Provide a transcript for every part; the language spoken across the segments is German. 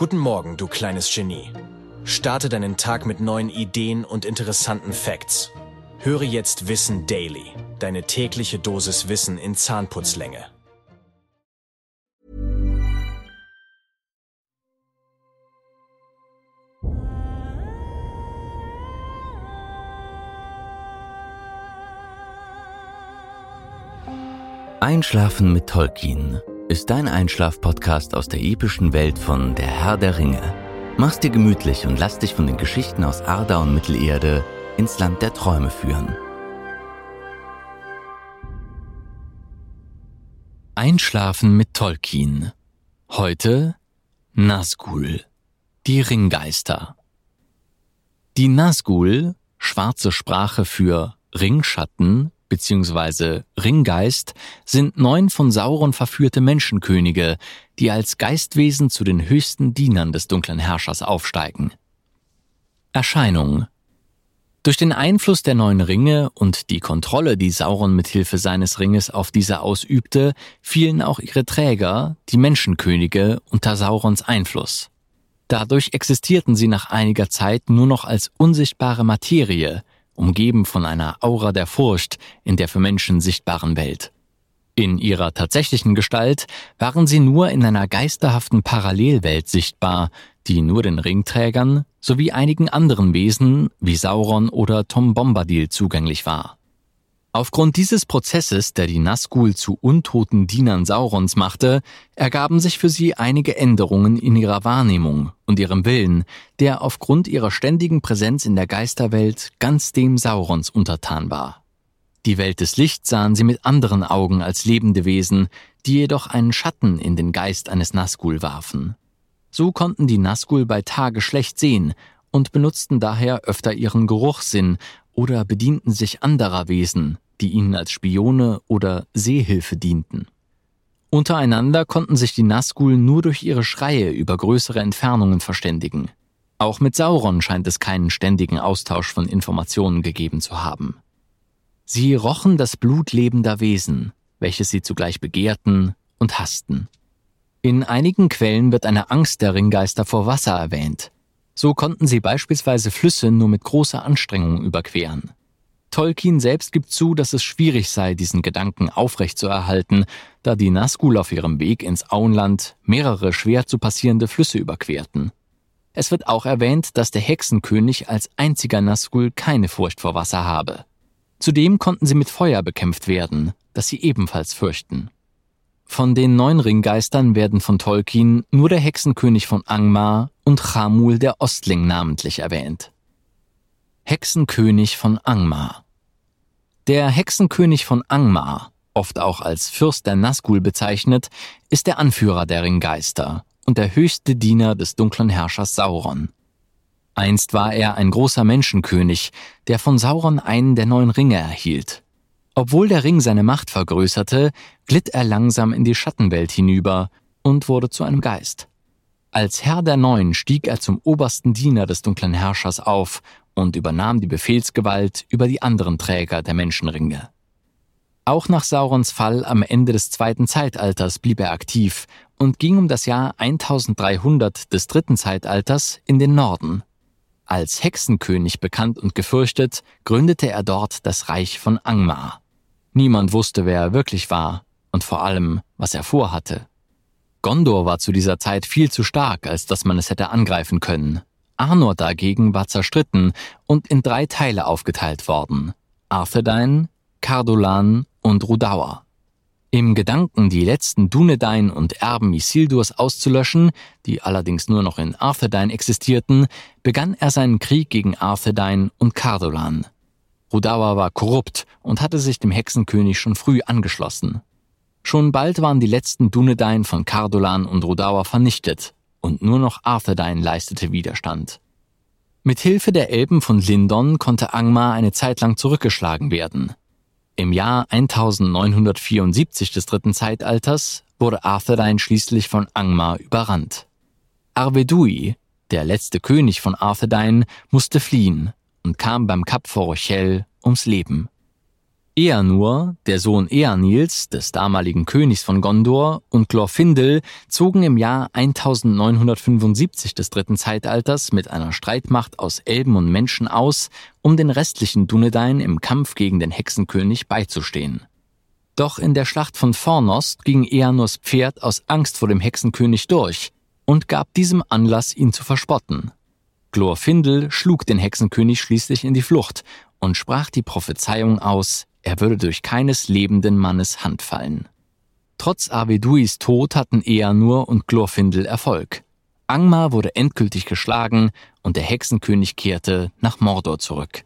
Guten Morgen, du kleines Genie. Starte deinen Tag mit neuen Ideen und interessanten Facts. Höre jetzt Wissen Daily, deine tägliche Dosis Wissen in Zahnputzlänge. Einschlafen mit Tolkien ist dein Einschlaf-Podcast aus der epischen Welt von Der Herr der Ringe. Mach's dir gemütlich und lass dich von den Geschichten aus Arda und Mittelerde ins Land der Träume führen. Einschlafen mit Tolkien. Heute Nazgul, die Ringgeister. Die Nazgul, schwarze Sprache für Ringschatten, bzw. Ringgeist sind neun von Sauron verführte Menschenkönige, die als Geistwesen zu den höchsten Dienern des dunklen Herrschers aufsteigen. Erscheinung durch den Einfluss der neuen Ringe und die Kontrolle, die Sauron mit Hilfe seines Ringes auf diese ausübte, fielen auch ihre Träger, die Menschenkönige, unter Saurons Einfluss. Dadurch existierten sie nach einiger Zeit nur noch als unsichtbare Materie, umgeben von einer Aura der Furcht in der für Menschen sichtbaren Welt. In ihrer tatsächlichen Gestalt waren sie nur in einer geisterhaften Parallelwelt sichtbar, die nur den Ringträgern sowie einigen anderen Wesen wie Sauron oder Tom Bombadil zugänglich war. Aufgrund dieses Prozesses, der die Nazgul zu untoten Dienern Saurons machte, ergaben sich für sie einige Änderungen in ihrer Wahrnehmung und ihrem Willen, der aufgrund ihrer ständigen Präsenz in der Geisterwelt ganz dem Saurons untertan war. Die Welt des Lichts sahen sie mit anderen Augen als lebende Wesen, die jedoch einen Schatten in den Geist eines Nazgul warfen. So konnten die Nazgul bei Tage schlecht sehen und benutzten daher öfter ihren Geruchssinn, oder bedienten sich anderer Wesen, die ihnen als Spione oder Seehilfe dienten. Untereinander konnten sich die Nazgul nur durch ihre Schreie über größere Entfernungen verständigen. Auch mit Sauron scheint es keinen ständigen Austausch von Informationen gegeben zu haben. Sie rochen das Blut lebender Wesen, welches sie zugleich begehrten und hassten. In einigen Quellen wird eine Angst der Ringgeister vor Wasser erwähnt, so konnten sie beispielsweise Flüsse nur mit großer Anstrengung überqueren. Tolkien selbst gibt zu, dass es schwierig sei, diesen Gedanken aufrechtzuerhalten, da die Nazgul auf ihrem Weg ins Auenland mehrere schwer zu passierende Flüsse überquerten. Es wird auch erwähnt, dass der Hexenkönig als einziger Nazgul keine Furcht vor Wasser habe. Zudem konnten sie mit Feuer bekämpft werden, das sie ebenfalls fürchten. Von den neun Ringgeistern werden von Tolkien nur der Hexenkönig von Angmar und Chamul der Ostling namentlich erwähnt. Hexenkönig von Angmar Der Hexenkönig von Angmar, oft auch als Fürst der Nazgul bezeichnet, ist der Anführer der Ringgeister und der höchste Diener des dunklen Herrschers Sauron. Einst war er ein großer Menschenkönig, der von Sauron einen der neun Ringe erhielt. Obwohl der Ring seine Macht vergrößerte, glitt er langsam in die Schattenwelt hinüber und wurde zu einem Geist. Als Herr der Neuen stieg er zum obersten Diener des dunklen Herrschers auf und übernahm die Befehlsgewalt über die anderen Träger der Menschenringe. Auch nach Saurons Fall am Ende des zweiten Zeitalters blieb er aktiv und ging um das Jahr 1300 des dritten Zeitalters in den Norden. Als Hexenkönig bekannt und gefürchtet, gründete er dort das Reich von Angmar. Niemand wusste, wer er wirklich war und vor allem, was er vorhatte. Gondor war zu dieser Zeit viel zu stark, als dass man es hätte angreifen können. Arnor dagegen war zerstritten und in drei Teile aufgeteilt worden. Arthedain, Cardolan und Rudauer. Im Gedanken, die letzten Dunedain und Erben Isildurs auszulöschen, die allerdings nur noch in Arthedain existierten, begann er seinen Krieg gegen Arthedain und Cardolan. Rudawa war korrupt und hatte sich dem Hexenkönig schon früh angeschlossen. Schon bald waren die letzten Dunedain von Cardolan und Rudawa vernichtet und nur noch Arthedain leistete Widerstand. Mit Hilfe der Elben von Lindon konnte Angmar eine Zeit lang zurückgeschlagen werden. Im Jahr 1974 des dritten Zeitalters wurde Arthedain schließlich von Angmar überrannt. Arvedui, der letzte König von Arthedain, musste fliehen und kam beim Kap vor Rochelle ums Leben. Eanur, der Sohn Eanils, des damaligen Königs von Gondor, und Glorfindel zogen im Jahr 1975 des dritten Zeitalters mit einer Streitmacht aus Elben und Menschen aus, um den restlichen Dunedain im Kampf gegen den Hexenkönig beizustehen. Doch in der Schlacht von Fornost ging Eanurs Pferd aus Angst vor dem Hexenkönig durch und gab diesem Anlass, ihn zu verspotten. Glorfindel schlug den Hexenkönig schließlich in die Flucht und sprach die Prophezeiung aus, er würde durch keines lebenden Mannes Hand fallen. Trotz Aveduis Tod hatten Eanur und Glorfindel Erfolg. Angmar wurde endgültig geschlagen und der Hexenkönig kehrte nach Mordor zurück.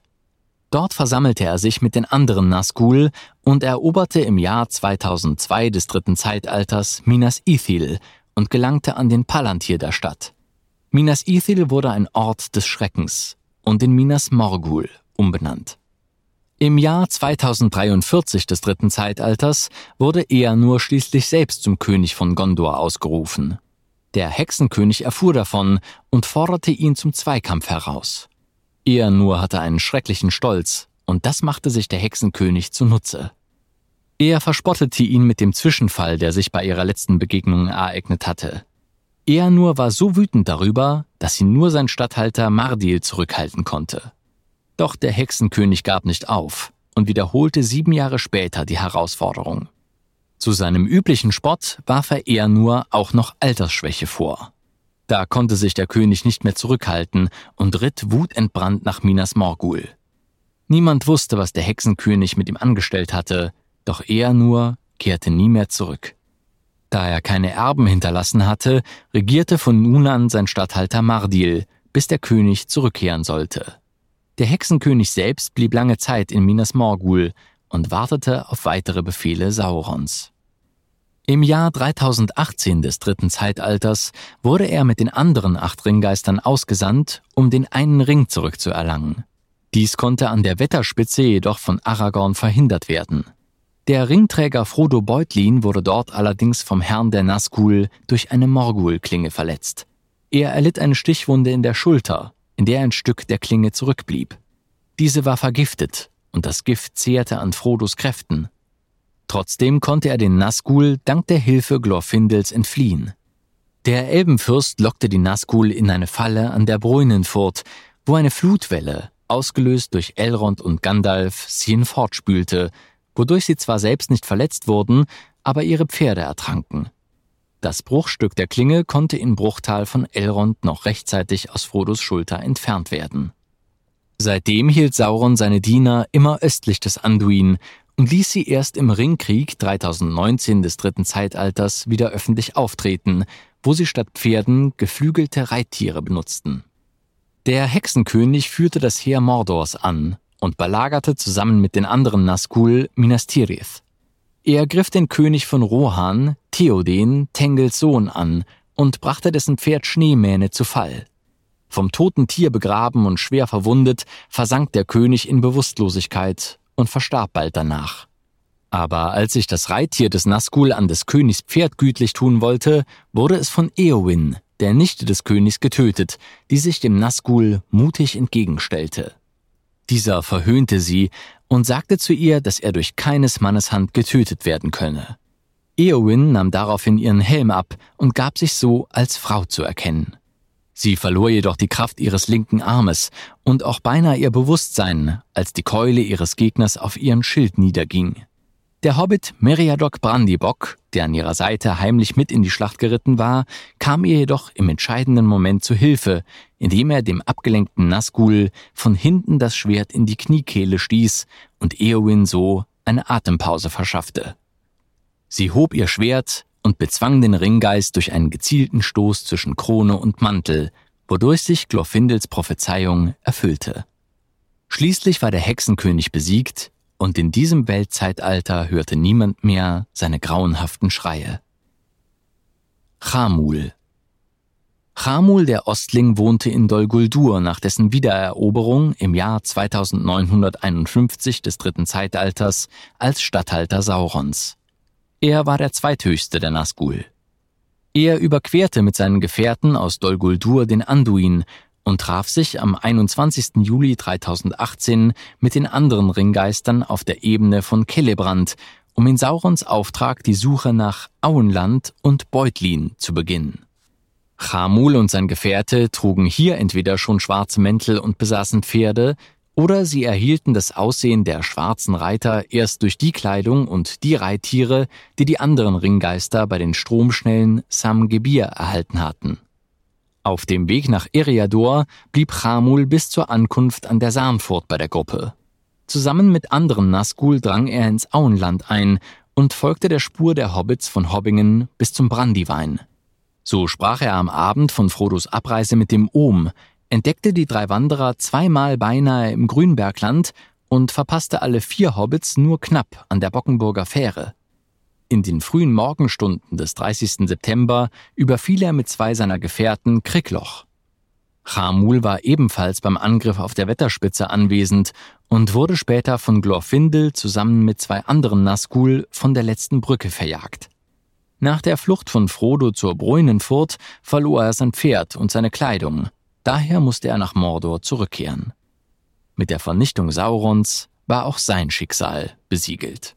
Dort versammelte er sich mit den anderen Nazgul und eroberte im Jahr 2002 des dritten Zeitalters Minas Ithil und gelangte an den Palantir der Stadt. Minas Ithil wurde ein Ort des Schreckens und in Minas Morgul umbenannt. Im Jahr 2043 des dritten Zeitalters wurde nur schließlich selbst zum König von Gondor ausgerufen. Der Hexenkönig erfuhr davon und forderte ihn zum Zweikampf heraus. Er nur hatte einen schrecklichen Stolz, und das machte sich der Hexenkönig zunutze. Er verspottete ihn mit dem Zwischenfall, der sich bei ihrer letzten Begegnung ereignet hatte. Er nur war so wütend darüber, dass ihn nur sein Statthalter Mardil zurückhalten konnte. Doch der Hexenkönig gab nicht auf und wiederholte sieben Jahre später die Herausforderung. Zu seinem üblichen Spott warf er eher nur auch noch Altersschwäche vor. Da konnte sich der König nicht mehr zurückhalten und ritt wutentbrannt nach Minas Morgul. Niemand wusste, was der Hexenkönig mit ihm angestellt hatte, doch er nur kehrte nie mehr zurück. Da er keine Erben hinterlassen hatte, regierte von nun an sein Statthalter Mardil, bis der König zurückkehren sollte. Der Hexenkönig selbst blieb lange Zeit in Minas Morgul und wartete auf weitere Befehle Saurons. Im Jahr 3018 des dritten Zeitalters wurde er mit den anderen acht Ringgeistern ausgesandt, um den einen Ring zurückzuerlangen. Dies konnte an der Wetterspitze jedoch von Aragorn verhindert werden. Der Ringträger Frodo Beutlin wurde dort allerdings vom Herrn der Nazgul durch eine Morgul-Klinge verletzt. Er erlitt eine Stichwunde in der Schulter in der ein Stück der Klinge zurückblieb. Diese war vergiftet und das Gift zehrte an Frodos Kräften. Trotzdem konnte er den Nazgul dank der Hilfe Glorfindels entfliehen. Der Elbenfürst lockte die Nazgul in eine Falle an der Bruinenfurt, wo eine Flutwelle, ausgelöst durch Elrond und Gandalf, sie hinfortspülte, wodurch sie zwar selbst nicht verletzt wurden, aber ihre Pferde ertranken. Das Bruchstück der Klinge konnte in Bruchtal von Elrond noch rechtzeitig aus Frodos Schulter entfernt werden. Seitdem hielt Sauron seine Diener immer östlich des Anduin und ließ sie erst im Ringkrieg 3019 des dritten Zeitalters wieder öffentlich auftreten, wo sie statt Pferden geflügelte Reittiere benutzten. Der Hexenkönig führte das Heer Mordors an und belagerte zusammen mit den anderen Nazgul Minas Tirith. Er griff den König von Rohan, Theoden, Tengels Sohn, an und brachte dessen Pferd Schneemähne zu Fall. Vom toten Tier begraben und schwer verwundet, versank der König in Bewusstlosigkeit und verstarb bald danach. Aber als sich das Reittier des Nazgul an des Königs Pferd gütlich tun wollte, wurde es von Eowyn, der Nichte des Königs, getötet, die sich dem Nazgul mutig entgegenstellte. Dieser verhöhnte sie und sagte zu ihr, dass er durch keines Mannes Hand getötet werden könne. Eowyn nahm daraufhin ihren Helm ab und gab sich so als Frau zu erkennen. Sie verlor jedoch die Kraft ihres linken Armes und auch beinahe ihr Bewusstsein, als die Keule ihres Gegners auf ihren Schild niederging. Der Hobbit Meriadoc Brandybock, der an ihrer Seite heimlich mit in die Schlacht geritten war, kam ihr jedoch im entscheidenden Moment zu Hilfe, indem er dem abgelenkten Nazgul von hinten das Schwert in die Kniekehle stieß und Eowyn so eine Atempause verschaffte. Sie hob ihr Schwert und bezwang den Ringgeist durch einen gezielten Stoß zwischen Krone und Mantel, wodurch sich Glorfindels Prophezeiung erfüllte. Schließlich war der Hexenkönig besiegt und in diesem Weltzeitalter hörte niemand mehr seine grauenhaften Schreie. Chamul Chamul der Ostling wohnte in Dol Guldur nach dessen Wiedereroberung im Jahr 2951 des dritten Zeitalters als Statthalter Saurons. Er war der zweithöchste der Nazgul. Er überquerte mit seinen Gefährten aus Dol Guldur den Anduin und traf sich am 21. Juli 2018 mit den anderen Ringgeistern auf der Ebene von Kellebrand, um in Saurons Auftrag die Suche nach Auenland und Beutlin zu beginnen. Chamul und sein Gefährte trugen hier entweder schon schwarze Mäntel und besaßen Pferde, oder sie erhielten das Aussehen der schwarzen Reiter erst durch die Kleidung und die Reittiere, die die anderen Ringgeister bei den stromschnellen Samgebir erhalten hatten. Auf dem Weg nach Eriador blieb Chamul bis zur Ankunft an der Sarnfurt bei der Gruppe. Zusammen mit anderen Nazgul drang er ins Auenland ein und folgte der Spur der Hobbits von Hobbingen bis zum Brandywein. So sprach er am Abend von Frodos Abreise mit dem Ohm, entdeckte die drei Wanderer zweimal beinahe im Grünbergland und verpasste alle vier Hobbits nur knapp an der Bockenburger Fähre. In den frühen Morgenstunden des 30. September überfiel er mit zwei seiner Gefährten Krickloch. Chamul war ebenfalls beim Angriff auf der Wetterspitze anwesend und wurde später von Glorfindel zusammen mit zwei anderen Nazgul von der letzten Brücke verjagt. Nach der Flucht von Frodo zur Bräunenfurt verlor er sein Pferd und seine Kleidung. Daher musste er nach Mordor zurückkehren. Mit der Vernichtung Saurons war auch sein Schicksal besiegelt.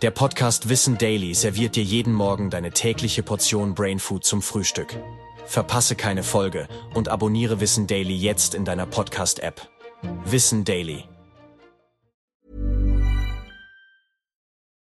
Der Podcast Wissen Daily serviert dir jeden Morgen deine tägliche Portion Brainfood zum Frühstück. Verpasse keine Folge und abonniere Wissen Daily jetzt in deiner Podcast-App. Wissen Daily